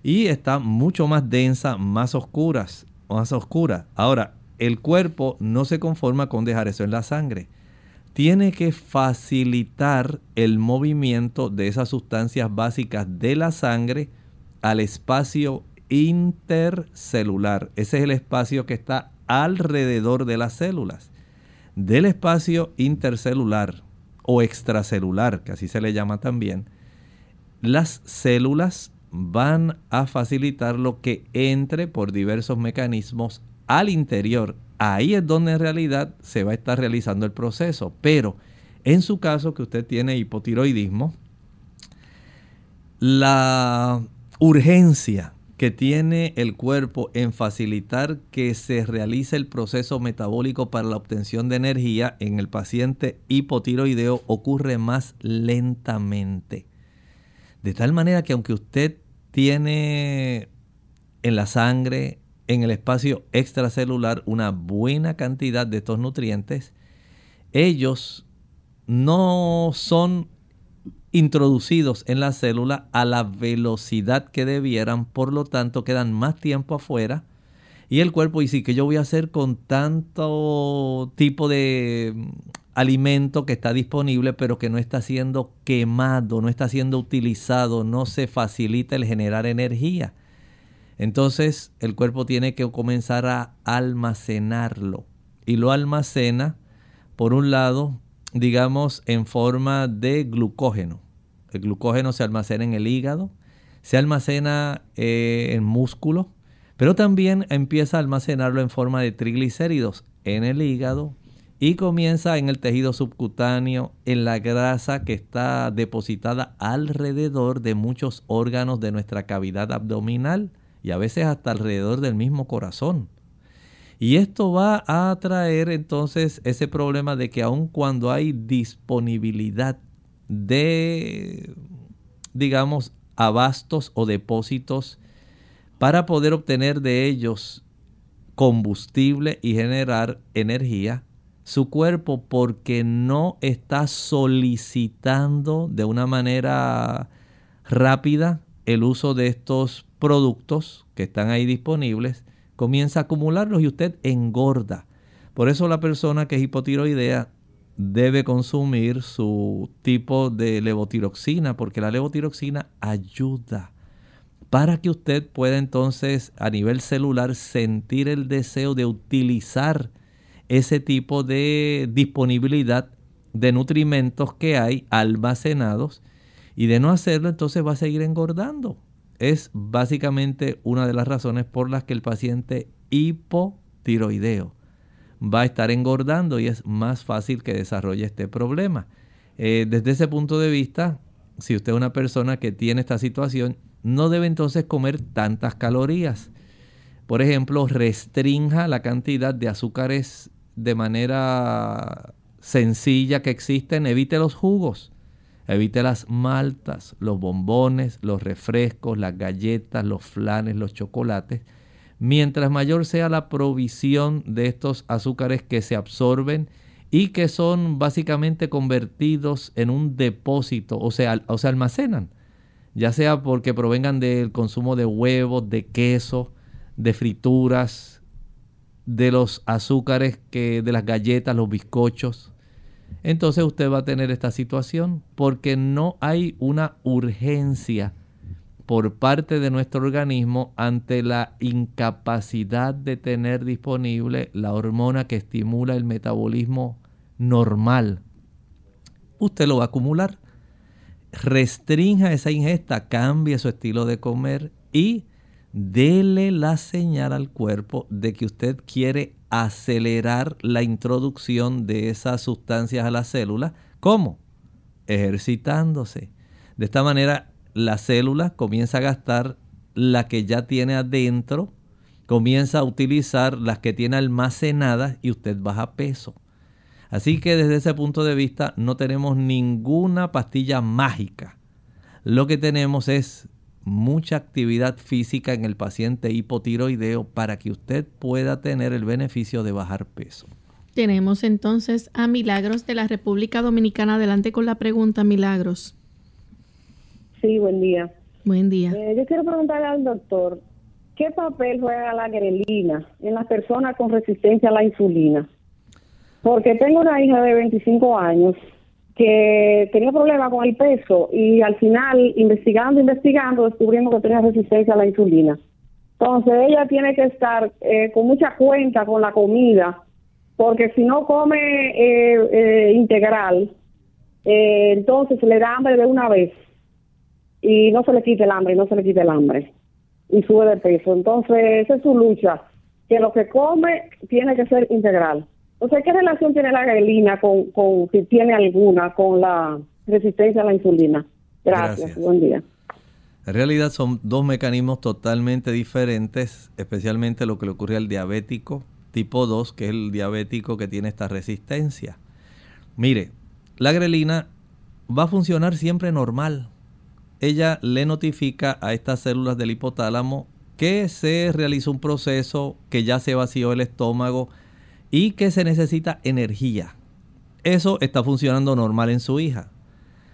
Y está mucho más densa, más oscuras, más oscura. Ahora, el cuerpo no se conforma con dejar eso en la sangre. Tiene que facilitar el movimiento de esas sustancias básicas de la sangre al espacio intercelular. Ese es el espacio que está alrededor de las células. Del espacio intercelular o extracelular, que así se le llama también, las células van a facilitar lo que entre por diversos mecanismos al interior. Ahí es donde en realidad se va a estar realizando el proceso. Pero en su caso que usted tiene hipotiroidismo, la urgencia que tiene el cuerpo en facilitar que se realice el proceso metabólico para la obtención de energía en el paciente hipotiroideo ocurre más lentamente. De tal manera que aunque usted tiene en la sangre, en el espacio extracelular, una buena cantidad de estos nutrientes, ellos no son introducidos en la célula a la velocidad que debieran, por lo tanto quedan más tiempo afuera. Y el cuerpo dice que yo voy a hacer con tanto tipo de alimento que está disponible pero que no está siendo quemado, no está siendo utilizado, no se facilita el generar energía. Entonces el cuerpo tiene que comenzar a almacenarlo y lo almacena por un lado digamos, en forma de glucógeno. El glucógeno se almacena en el hígado, se almacena eh, en músculo, pero también empieza a almacenarlo en forma de triglicéridos en el hígado y comienza en el tejido subcutáneo, en la grasa que está depositada alrededor de muchos órganos de nuestra cavidad abdominal y a veces hasta alrededor del mismo corazón. Y esto va a traer entonces ese problema de que aun cuando hay disponibilidad de, digamos, abastos o depósitos para poder obtener de ellos combustible y generar energía, su cuerpo porque no está solicitando de una manera rápida el uso de estos productos que están ahí disponibles, comienza a acumularlos y usted engorda. Por eso la persona que es hipotiroidea debe consumir su tipo de levotiroxina, porque la levotiroxina ayuda para que usted pueda entonces a nivel celular sentir el deseo de utilizar ese tipo de disponibilidad de nutrimentos que hay almacenados y de no hacerlo entonces va a seguir engordando. Es básicamente una de las razones por las que el paciente hipotiroideo va a estar engordando y es más fácil que desarrolle este problema. Eh, desde ese punto de vista, si usted es una persona que tiene esta situación, no debe entonces comer tantas calorías. Por ejemplo, restrinja la cantidad de azúcares de manera sencilla que existen, evite los jugos, evite las maltas, los bombones, los refrescos, las galletas, los flanes, los chocolates. Mientras mayor sea la provisión de estos azúcares que se absorben y que son básicamente convertidos en un depósito o, sea, o se almacenan, ya sea porque provengan del consumo de huevos, de queso, de frituras, de los azúcares que de las galletas, los bizcochos. Entonces usted va a tener esta situación porque no hay una urgencia por parte de nuestro organismo ante la incapacidad de tener disponible la hormona que estimula el metabolismo normal. Usted lo va a acumular. Restrinja esa ingesta, cambie su estilo de comer y dele la señal al cuerpo de que usted quiere acelerar la introducción de esas sustancias a la célula. ¿Cómo? Ejercitándose. De esta manera, la célula comienza a gastar la que ya tiene adentro, comienza a utilizar las que tiene almacenadas y usted baja peso. Así que desde ese punto de vista no tenemos ninguna pastilla mágica. Lo que tenemos es mucha actividad física en el paciente hipotiroideo para que usted pueda tener el beneficio de bajar peso. Tenemos entonces a Milagros de la República Dominicana. Adelante con la pregunta, Milagros. Sí, buen día. Buen día. Eh, yo quiero preguntarle al doctor, ¿qué papel juega la grelina en las personas con resistencia a la insulina? Porque tengo una hija de 25 años que tenía problemas con el peso y al final, investigando, investigando, descubrimos que tenía resistencia a la insulina. Entonces ella tiene que estar eh, con mucha cuenta con la comida, porque si no come eh, eh, integral, entonces le da hambre de una vez y no se le quita el hambre, no se le quita el hambre y sube de peso. Entonces esa es su lucha, que lo que come tiene que ser integral. O sea, ¿qué relación tiene la grelina con, con, si tiene alguna, con la resistencia a la insulina? Gracias, buen día. En realidad son dos mecanismos totalmente diferentes, especialmente lo que le ocurre al diabético tipo 2, que es el diabético que tiene esta resistencia. Mire, la grelina va a funcionar siempre normal. Ella le notifica a estas células del hipotálamo que se realizó un proceso, que ya se vació el estómago, y que se necesita energía. Eso está funcionando normal en su hija.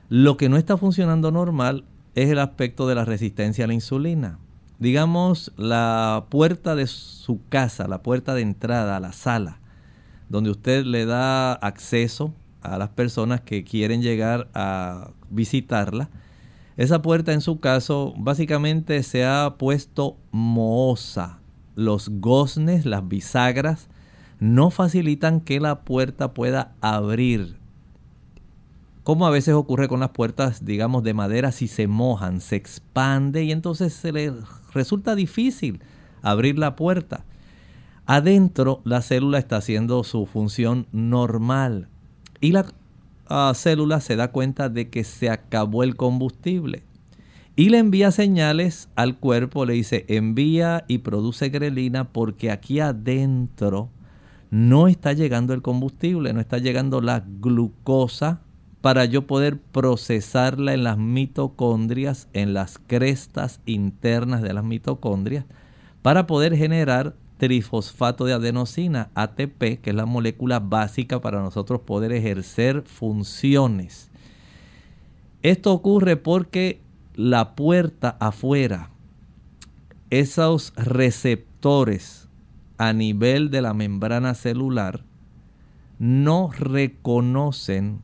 Lo que no está funcionando normal es el aspecto de la resistencia a la insulina. Digamos, la puerta de su casa, la puerta de entrada a la sala, donde usted le da acceso a las personas que quieren llegar a visitarla. Esa puerta en su caso básicamente se ha puesto mohosa. Los goznes, las bisagras, no facilitan que la puerta pueda abrir. Como a veces ocurre con las puertas, digamos, de madera, si se mojan, se expande y entonces se le resulta difícil abrir la puerta. Adentro la célula está haciendo su función normal y la ah, célula se da cuenta de que se acabó el combustible y le envía señales al cuerpo, le dice envía y produce grelina porque aquí adentro no está llegando el combustible, no está llegando la glucosa para yo poder procesarla en las mitocondrias, en las crestas internas de las mitocondrias, para poder generar trifosfato de adenosina, ATP, que es la molécula básica para nosotros poder ejercer funciones. Esto ocurre porque la puerta afuera, esos receptores a nivel de la membrana celular, no reconocen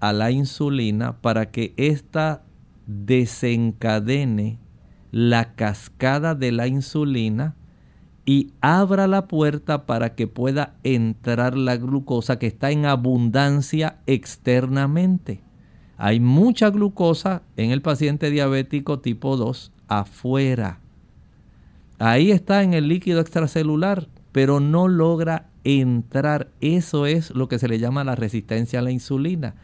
a la insulina para que ésta desencadene la cascada de la insulina y abra la puerta para que pueda entrar la glucosa que está en abundancia externamente. Hay mucha glucosa en el paciente diabético tipo 2 afuera. Ahí está en el líquido extracelular, pero no logra entrar. Eso es lo que se le llama la resistencia a la insulina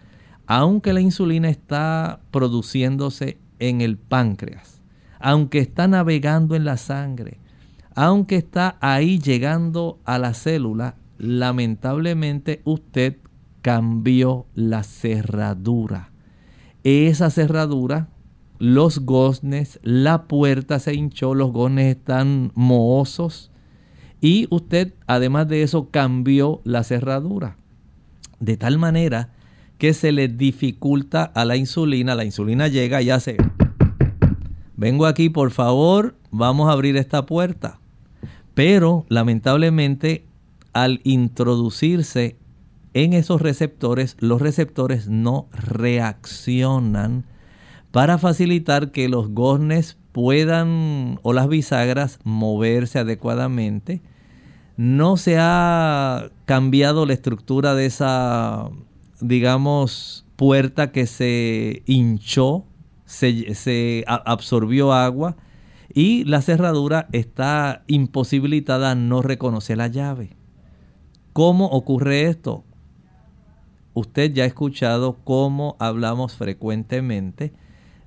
aunque la insulina está produciéndose en el páncreas, aunque está navegando en la sangre, aunque está ahí llegando a la célula, lamentablemente usted cambió la cerradura. Esa cerradura, los goznes, la puerta se hinchó, los goznes están mohosos y usted además de eso cambió la cerradura. De tal manera que se le dificulta a la insulina. La insulina llega y hace, vengo aquí por favor, vamos a abrir esta puerta. Pero lamentablemente al introducirse en esos receptores, los receptores no reaccionan para facilitar que los goznes puedan o las bisagras moverse adecuadamente. No se ha cambiado la estructura de esa digamos, puerta que se hinchó, se, absorbió agua y la cerradura está imposibilitada, no reconoce la llave. ¿Cómo ocurre esto? Usted ya ha escuchado cómo hablamos frecuentemente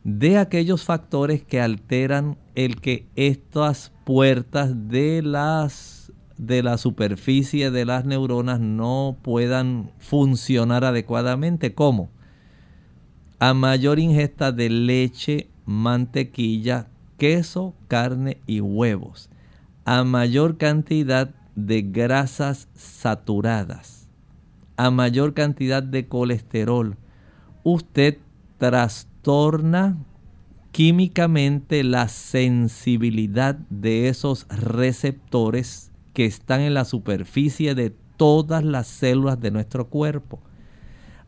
de aquellos factores que alteran el que estas puertas de las de la superficie de las neuronas no puedan funcionar adecuadamente. ¿Cómo? A mayor ingesta de leche, mantequilla, queso, carne y huevos. A mayor cantidad de grasas saturadas. A mayor cantidad de colesterol. Usted trastorna químicamente la sensibilidad de esos receptores que están en la superficie de todas las células de nuestro cuerpo.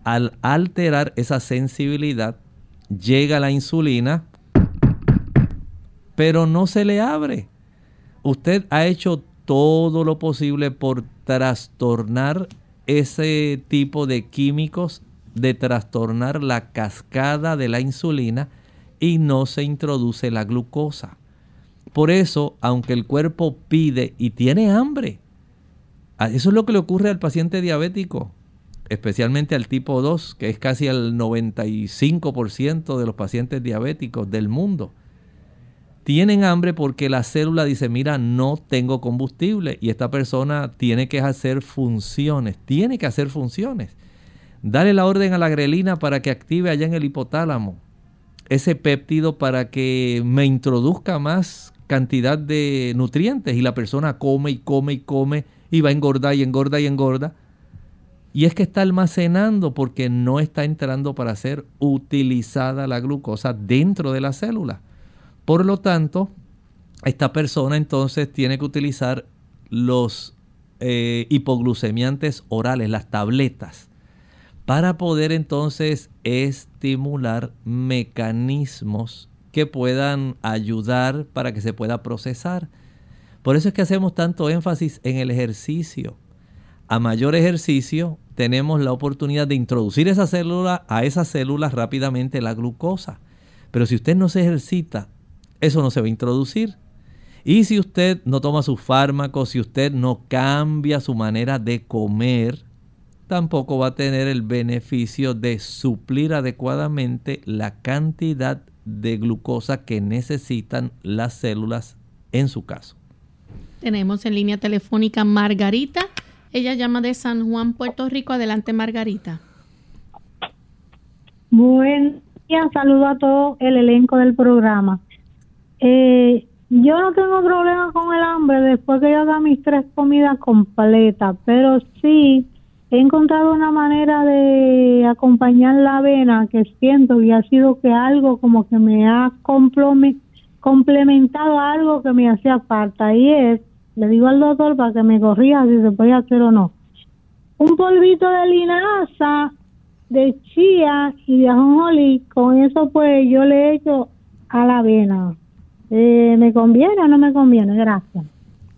Al alterar esa sensibilidad, llega la insulina, pero no se le abre. Usted ha hecho todo lo posible por trastornar ese tipo de químicos, de trastornar la cascada de la insulina y no se introduce la glucosa. Por eso, aunque el cuerpo pide y tiene hambre, eso es lo que le ocurre al paciente diabético, especialmente al tipo 2, que es casi el 95% de los pacientes diabéticos del mundo. Tienen hambre porque la célula dice, mira, no tengo combustible y esta persona tiene que hacer funciones, tiene que hacer funciones. Dale la orden a la grelina para que active allá en el hipotálamo ese péptido para que me introduzca más cantidad de nutrientes y la persona come y come y come y va a engordar y engorda y engorda. Y es que está almacenando porque no está entrando para ser utilizada la glucosa dentro de la célula. Por lo tanto, esta persona entonces tiene que utilizar los eh, hipoglucemiantes orales, las tabletas, para poder entonces estimular mecanismos que puedan ayudar para que se pueda procesar. Por eso es que hacemos tanto énfasis en el ejercicio. A mayor ejercicio tenemos la oportunidad de introducir esa célula, a esas células rápidamente la glucosa. Pero si usted no se ejercita, eso no se va a introducir. Y si usted no toma sus fármacos, si usted no cambia su manera de comer, tampoco va a tener el beneficio de suplir adecuadamente la cantidad de glucosa que necesitan las células en su caso. Tenemos en línea telefónica Margarita. Ella llama de San Juan, Puerto Rico. Adelante, Margarita. Buen día, saludo a todo el elenco del programa. Eh, yo no tengo problema con el hambre después que yo haga mis tres comidas completas, pero sí he encontrado una manera de acompañar la avena que siento y ha sido que algo como que me ha complementado algo que me hacía falta y es, le digo al doctor para que me corrija si se puede hacer o no, un polvito de linaza, de chía y de ajonjolí, con eso pues yo le echo a la avena. Eh, ¿Me conviene o no me conviene? Gracias.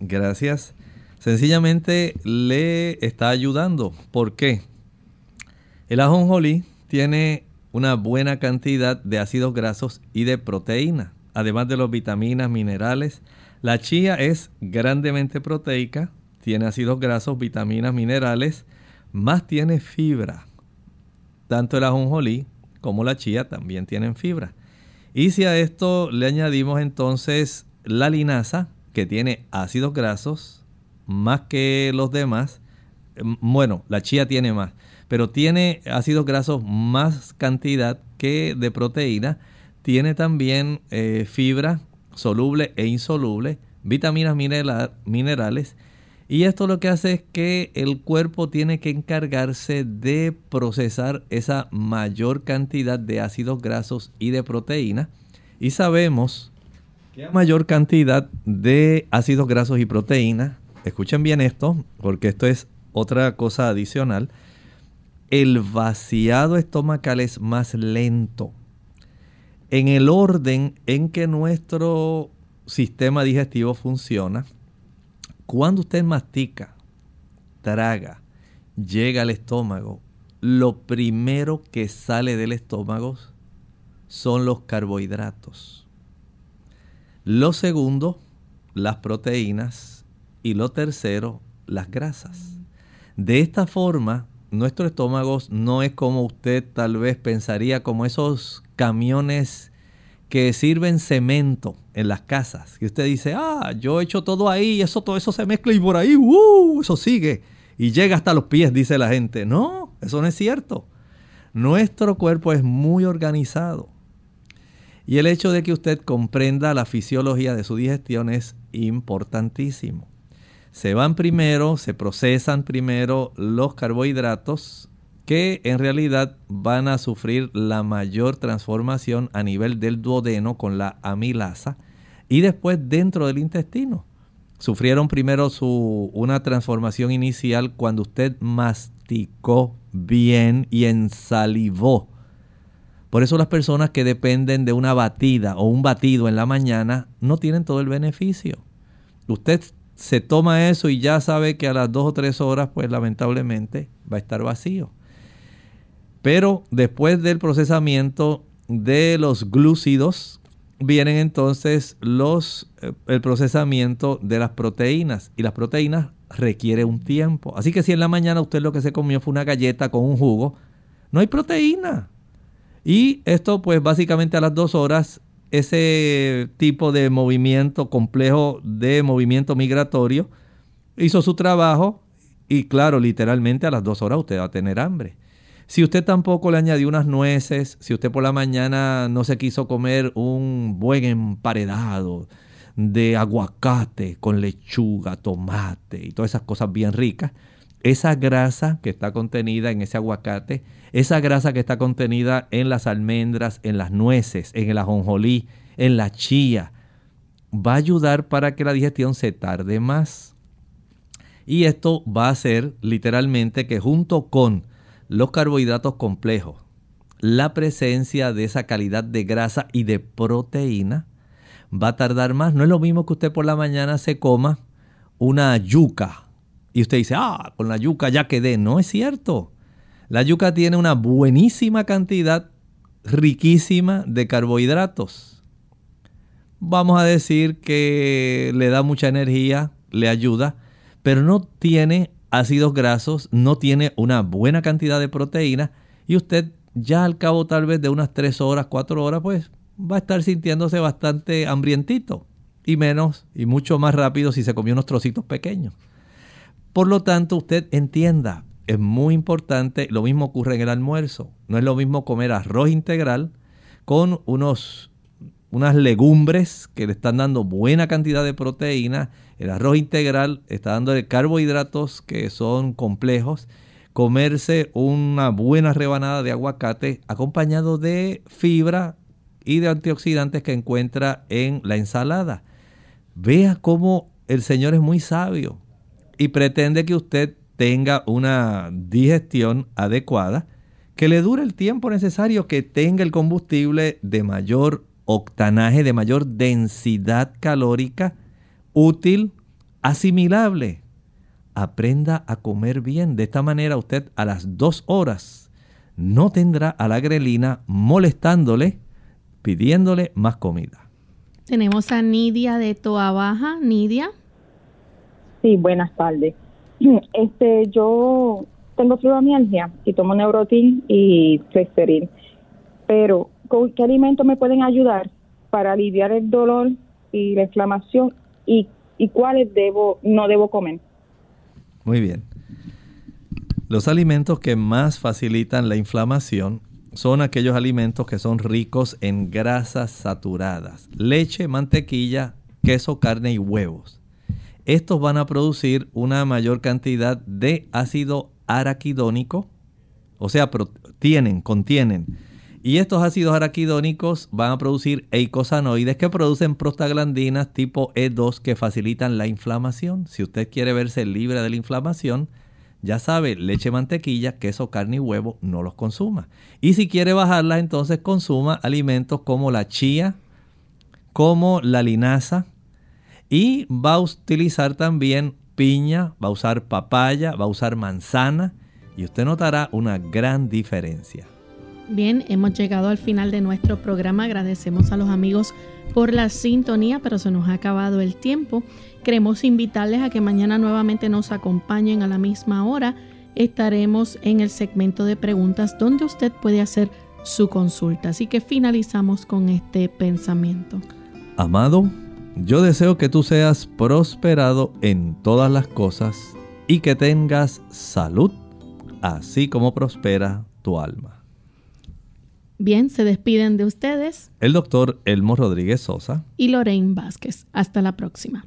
Gracias sencillamente le está ayudando. ¿Por qué? El ajonjolí tiene una buena cantidad de ácidos grasos y de proteína, además de las vitaminas, minerales. La chía es grandemente proteica, tiene ácidos grasos, vitaminas, minerales, más tiene fibra. Tanto el ajonjolí como la chía también tienen fibra. Y si a esto le añadimos entonces la linaza, que tiene ácidos grasos, más que los demás. Em, bueno, la chía tiene más, pero tiene ácidos grasos más cantidad que de proteína. Tiene también eh, fibra soluble e insoluble, vitaminas minerales. Y esto lo que hace es que el cuerpo tiene que encargarse de procesar esa mayor cantidad de ácidos grasos y de proteína. Y sabemos que a mayor cantidad de ácidos grasos y proteína escuchen bien esto, porque esto es otra cosa adicional. El vaciado estomacal es más lento. En el orden en que nuestro sistema digestivo funciona, cuando usted mastica, traga, llega al estómago, lo primero que sale del estómago son los carbohidratos. Lo segundo, las proteínas y lo tercero, las grasas. De esta forma, nuestro estómago no es como usted tal vez pensaría, como esos camiones que sirven cemento en las casas. Y usted dice, ah, yo he hecho todo ahí, eso, todo eso se mezcla y por ahí, uh, eso sigue. Y llega hasta los pies, dice la gente. No, eso no es cierto. Nuestro cuerpo es muy organizado. Y el hecho de que usted comprenda la fisiología de su digestión es importantísimo se van primero, se procesan primero los carbohidratos que en realidad van a sufrir la mayor transformación a nivel del duodeno con la amilasa y después dentro del intestino. Sufrieron primero su, una transformación inicial cuando usted masticó bien y ensalivó. Por eso las personas que dependen de una batida o un batido en la mañana no tienen todo el beneficio. Usted se toma eso y ya sabe que a las dos o tres horas, pues lamentablemente va a estar vacío. Pero después del procesamiento de los glúcidos, vienen entonces los, eh, el procesamiento de las proteínas. Y las proteínas requiere un tiempo. Así que si en la mañana usted lo que se comió fue una galleta con un jugo, no hay proteína. Y esto pues básicamente a las dos horas ese tipo de movimiento complejo de movimiento migratorio, hizo su trabajo y claro, literalmente a las dos horas usted va a tener hambre. Si usted tampoco le añadió unas nueces, si usted por la mañana no se quiso comer un buen emparedado de aguacate con lechuga, tomate y todas esas cosas bien ricas, esa grasa que está contenida en ese aguacate, esa grasa que está contenida en las almendras, en las nueces, en el ajonjolí, en la chía, va a ayudar para que la digestión se tarde más. Y esto va a hacer literalmente que junto con los carbohidratos complejos, la presencia de esa calidad de grasa y de proteína va a tardar más. No es lo mismo que usted por la mañana se coma una yuca y usted dice, ah, con la yuca ya quedé. No es cierto. La yuca tiene una buenísima cantidad, riquísima de carbohidratos. vamos a decir que le da mucha energía, le ayuda, pero no tiene ácidos grasos, no tiene una buena cantidad de proteína y usted ya al cabo tal vez de unas 3 horas, 4 horas, pues va a estar sintiéndose bastante hambrientito y menos y mucho más rápido si se comió unos trocitos pequeños. Por lo tanto, usted entienda, es muy importante, lo mismo ocurre en el almuerzo. No es lo mismo comer arroz integral con unos, unas legumbres que le están dando buena cantidad de proteína. El arroz integral está dando carbohidratos que son complejos. Comerse una buena rebanada de aguacate acompañado de fibra y de antioxidantes que encuentra en la ensalada. Vea cómo el Señor es muy sabio y pretende que usted tenga una digestión adecuada, que le dure el tiempo necesario, que tenga el combustible de mayor octanaje, de mayor densidad calórica, útil, asimilable. Aprenda a comer bien. De esta manera usted a las dos horas no tendrá a la grelina molestándole, pidiéndole más comida. Tenemos a Nidia de Toa Baja. Nidia. Sí, buenas tardes. Este, yo tengo fibromialgia y tomo Neurotin y Festeril. Pero, ¿con qué alimentos me pueden ayudar para aliviar el dolor y la inflamación y, y cuáles debo no debo comer? Muy bien. Los alimentos que más facilitan la inflamación son aquellos alimentos que son ricos en grasas saturadas, leche, mantequilla, queso, carne y huevos estos van a producir una mayor cantidad de ácido araquidónico, o sea, tienen, contienen. Y estos ácidos araquidónicos van a producir eicosanoides que producen prostaglandinas tipo E2 que facilitan la inflamación. Si usted quiere verse libre de la inflamación, ya sabe, leche, mantequilla, queso, carne y huevo, no los consuma. Y si quiere bajarla, entonces consuma alimentos como la chía, como la linaza, y va a utilizar también piña, va a usar papaya, va a usar manzana y usted notará una gran diferencia. Bien, hemos llegado al final de nuestro programa. Agradecemos a los amigos por la sintonía, pero se nos ha acabado el tiempo. Queremos invitarles a que mañana nuevamente nos acompañen a la misma hora. Estaremos en el segmento de preguntas donde usted puede hacer su consulta. Así que finalizamos con este pensamiento. Amado, yo deseo que tú seas prosperado en todas las cosas y que tengas salud, así como prospera tu alma. Bien, se despiden de ustedes. El doctor Elmo Rodríguez Sosa. Y Lorraine Vázquez. Hasta la próxima.